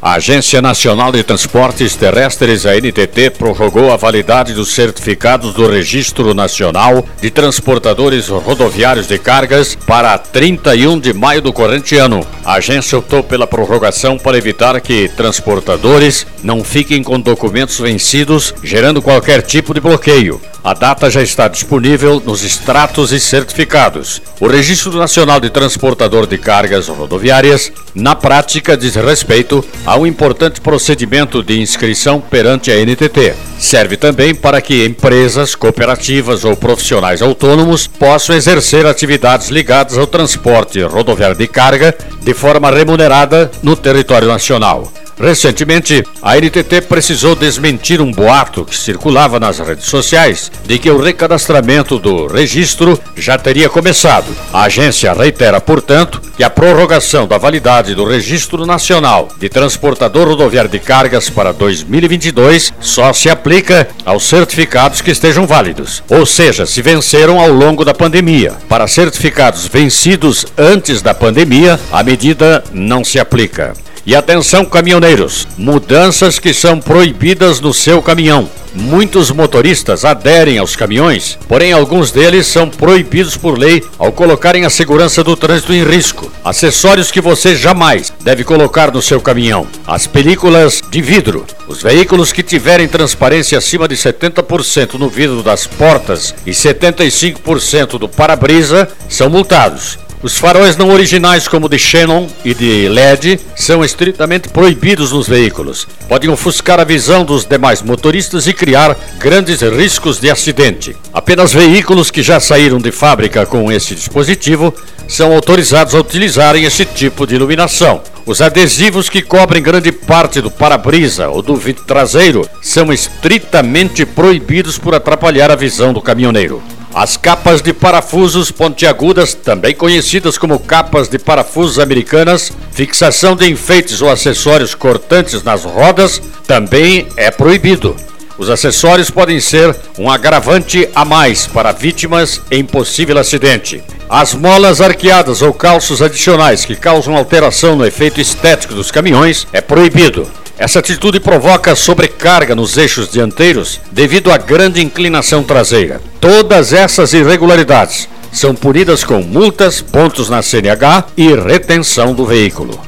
A Agência Nacional de Transportes Terrestres, a NTT, prorrogou a validade dos certificados do Registro Nacional de Transportadores Rodoviários de Cargas para 31 de maio do corrente ano. A agência optou pela prorrogação para evitar que transportadores não fiquem com documentos vencidos, gerando qualquer tipo de bloqueio. A data já está disponível nos extratos e certificados. O Registro Nacional de Transportador de Cargas Rodoviárias, na prática, diz respeito a um importante procedimento de inscrição perante a NTT. Serve também para que empresas, cooperativas ou profissionais autônomos possam exercer atividades ligadas ao transporte rodoviário de carga de forma remunerada no território nacional. Recentemente, a NTT precisou desmentir um boato que circulava nas redes sociais de que o recadastramento do registro já teria começado. A agência reitera, portanto, que a prorrogação da validade do Registro Nacional de Transportador Rodoviário de Cargas para 2022 só se aplica aos certificados que estejam válidos, ou seja, se venceram ao longo da pandemia. Para certificados vencidos antes da pandemia, a medida não se aplica. E atenção, caminhoneiros: mudanças que são proibidas no seu caminhão. Muitos motoristas aderem aos caminhões, porém alguns deles são proibidos por lei ao colocarem a segurança do trânsito em risco. Acessórios que você jamais deve colocar no seu caminhão: as películas de vidro. Os veículos que tiverem transparência acima de 70% no vidro das portas e 75% do para-brisa são multados. Os faróis não originais, como de xenon e de LED, são estritamente proibidos nos veículos. Podem ofuscar a visão dos demais motoristas e criar grandes riscos de acidente. Apenas veículos que já saíram de fábrica com esse dispositivo são autorizados a utilizarem esse tipo de iluminação. Os adesivos que cobrem grande parte do para-brisa ou do vidro traseiro são estritamente proibidos por atrapalhar a visão do caminhoneiro. As capas de parafusos pontiagudas, também conhecidas como capas de parafusos americanas, fixação de enfeites ou acessórios cortantes nas rodas, também é proibido. Os acessórios podem ser um agravante a mais para vítimas em possível acidente. As molas arqueadas ou calços adicionais que causam alteração no efeito estético dos caminhões é proibido. Essa atitude provoca sobrecarga nos eixos dianteiros devido à grande inclinação traseira. Todas essas irregularidades são punidas com multas, pontos na CNH e retenção do veículo.